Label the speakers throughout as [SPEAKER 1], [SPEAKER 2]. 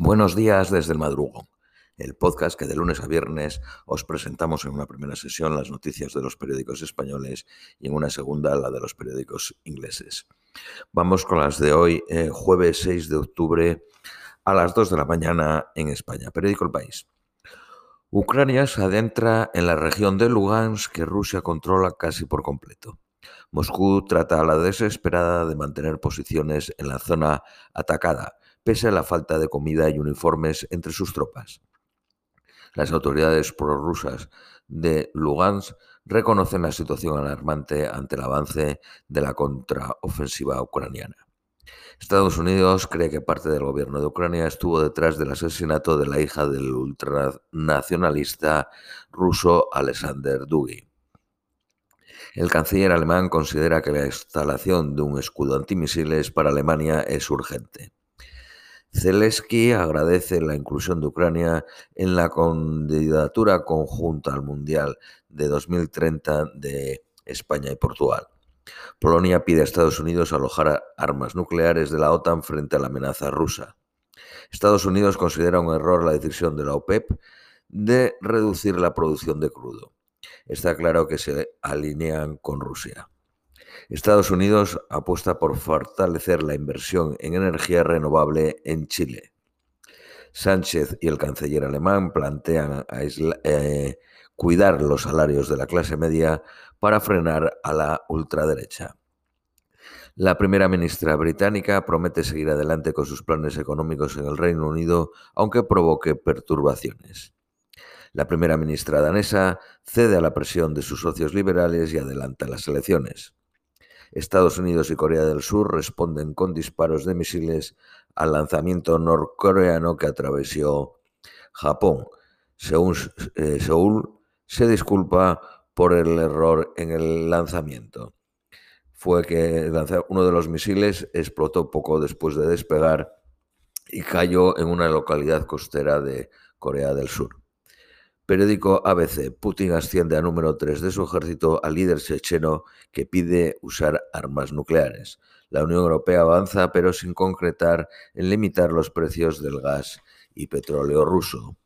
[SPEAKER 1] Buenos días desde el madrugón, el podcast que de lunes a viernes os presentamos en una primera sesión las noticias de los periódicos españoles y en una segunda la de los periódicos ingleses. Vamos con las de hoy, eh, jueves 6 de octubre a las 2 de la mañana en España. Periódico El País. Ucrania se adentra en la región de Lugansk que Rusia controla casi por completo. Moscú trata a la desesperada de mantener posiciones en la zona atacada pese a la falta de comida y uniformes entre sus tropas. Las autoridades prorrusas de Lugansk reconocen la situación alarmante ante el avance de la contraofensiva ucraniana. Estados Unidos cree que parte del gobierno de Ucrania estuvo detrás del asesinato de la hija del ultranacionalista ruso Alexander Dugin. El canciller alemán considera que la instalación de un escudo antimisiles para Alemania es urgente. Zelensky agradece la inclusión de Ucrania en la candidatura conjunta al Mundial de 2030 de España y Portugal. Polonia pide a Estados Unidos alojar armas nucleares de la OTAN frente a la amenaza rusa. Estados Unidos considera un error la decisión de la OPEP de reducir la producción de crudo. Está claro que se alinean con Rusia. Estados Unidos apuesta por fortalecer la inversión en energía renovable en Chile. Sánchez y el canciller alemán plantean eh, cuidar los salarios de la clase media para frenar a la ultraderecha. La primera ministra británica promete seguir adelante con sus planes económicos en el Reino Unido, aunque provoque perturbaciones. La primera ministra danesa cede a la presión de sus socios liberales y adelanta las elecciones. Estados Unidos y Corea del Sur responden con disparos de misiles al lanzamiento norcoreano que atravesó Japón. Según eh, Seúl se disculpa por el error en el lanzamiento. Fue que uno de los misiles explotó poco después de despegar y cayó en una localidad costera de Corea del Sur. Periódico ABC. Putin asciende a número 3 de su ejército al líder checheno que pide usar armas nucleares. La Unión Europea avanza, pero sin concretar en limitar los precios del gas y petróleo ruso.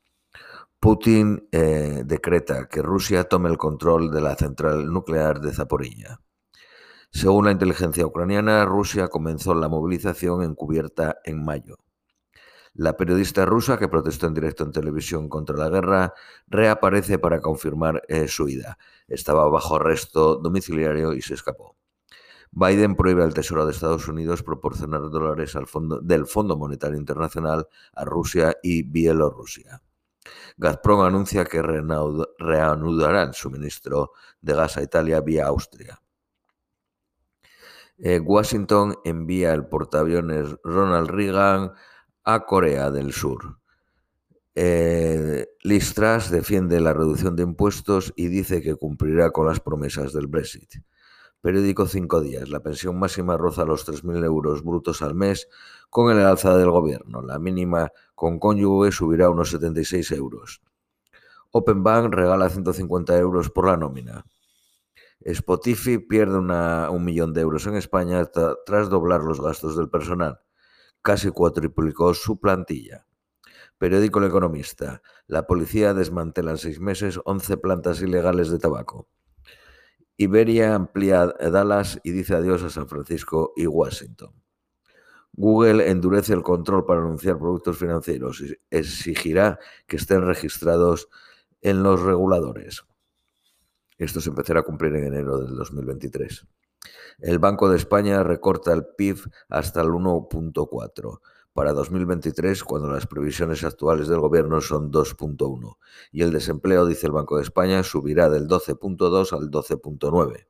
[SPEAKER 1] Putin eh, decreta que Rusia tome el control de la central nuclear de Zaporilla. Según la inteligencia ucraniana, Rusia comenzó la movilización encubierta en mayo. La periodista rusa que protestó en directo en televisión contra la guerra reaparece para confirmar eh, su ida. Estaba bajo arresto domiciliario y se escapó. Biden prohíbe al Tesoro de Estados Unidos proporcionar dólares al fondo, del Fondo Monetario Internacional a Rusia y Bielorrusia. Gazprom anuncia que reanudará el suministro de gas a Italia vía Austria. Eh, Washington envía el portaaviones Ronald Reagan a Corea del Sur. Eh, Listras defiende la reducción de impuestos y dice que cumplirá con las promesas del Brexit. Periódico Cinco Días. La pensión máxima roza los 3.000 euros brutos al mes con el alza del gobierno. La mínima con cónyuge subirá a unos 76 euros. Open Bank regala 150 euros por la nómina. Spotify pierde un millón de euros en España tras doblar los gastos del personal casi cuatriplicó su plantilla. Periódico El Economista. La policía desmantela en seis meses 11 plantas ilegales de tabaco. Iberia amplía Dallas y dice adiós a San Francisco y Washington. Google endurece el control para anunciar productos financieros y exigirá que estén registrados en los reguladores. Esto se empezará a cumplir en enero del 2023. El Banco de España recorta el PIB hasta el 1.4 para 2023 cuando las previsiones actuales del gobierno son 2.1 y el desempleo, dice el Banco de España, subirá del 12.2 al 12.9.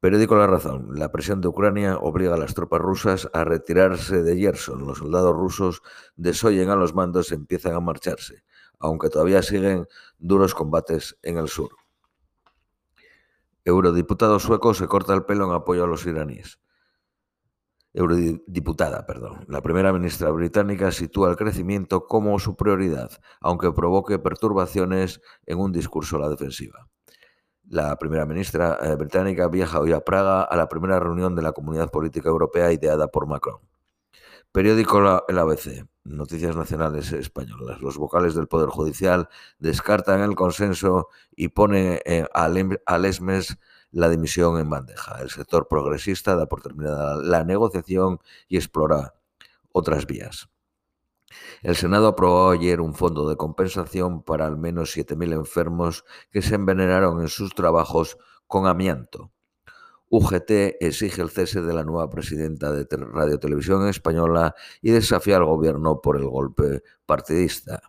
[SPEAKER 1] Periódico La Razón. La presión de Ucrania obliga a las tropas rusas a retirarse de Yerson. Los soldados rusos desoyen a los mandos y empiezan a marcharse, aunque todavía siguen duros combates en el sur. Eurodiputado sueco se corta el pelo en apoyo a los iraníes. Eurodiputada, perdón. La primera ministra británica sitúa el crecimiento como su prioridad, aunque provoque perturbaciones en un discurso a la defensiva. La primera ministra eh, británica viaja hoy a Praga a la primera reunión de la Comunidad Política Europea ideada por Macron. Periódico El ABC, Noticias Nacionales Españolas. Los vocales del Poder Judicial descartan el consenso y ponen al ESMES la dimisión en bandeja. El sector progresista da por terminada la negociación y explora otras vías. El Senado aprobó ayer un fondo de compensación para al menos 7.000 enfermos que se envenenaron en sus trabajos con amianto. UGT exige el cese de la nueva presidenta de Radio Televisión Española y desafía al gobierno por el golpe partidista.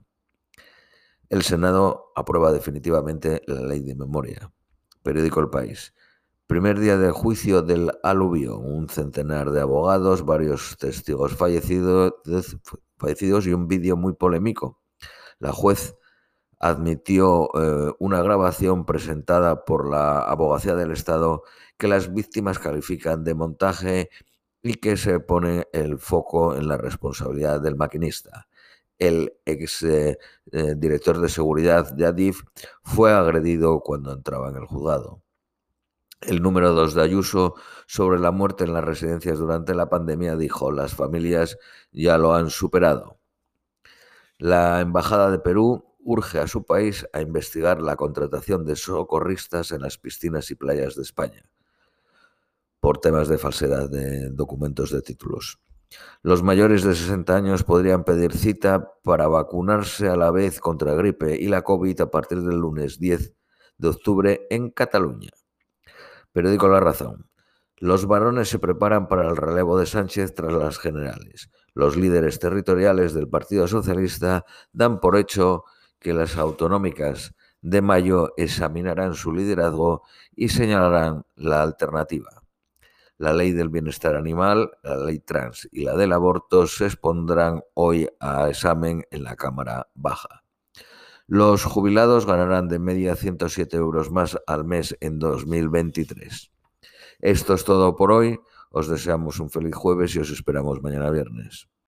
[SPEAKER 1] El Senado aprueba definitivamente la ley de memoria. Periódico El País. Primer día del juicio del aluvio. Un centenar de abogados, varios testigos fallecidos, fallecidos y un vídeo muy polémico. La juez admitió eh, una grabación presentada por la Abogacía del Estado que las víctimas califican de montaje y que se pone el foco en la responsabilidad del maquinista. El ex eh, eh, director de seguridad de Adif fue agredido cuando entraba en el juzgado. El número 2 de Ayuso sobre la muerte en las residencias durante la pandemia dijo, las familias ya lo han superado. La Embajada de Perú urge a su país a investigar la contratación de socorristas en las piscinas y playas de España por temas de falsedad de documentos de títulos. Los mayores de 60 años podrían pedir cita para vacunarse a la vez contra gripe y la COVID a partir del lunes 10 de octubre en Cataluña. Periódico La Razón. Los varones se preparan para el relevo de Sánchez tras las generales. Los líderes territoriales del Partido Socialista dan por hecho que las autonómicas de mayo examinarán su liderazgo y señalarán la alternativa. La ley del bienestar animal, la ley trans y la del aborto se expondrán hoy a examen en la Cámara Baja. Los jubilados ganarán de media 107 euros más al mes en 2023. Esto es todo por hoy. Os deseamos un feliz jueves y os esperamos mañana viernes.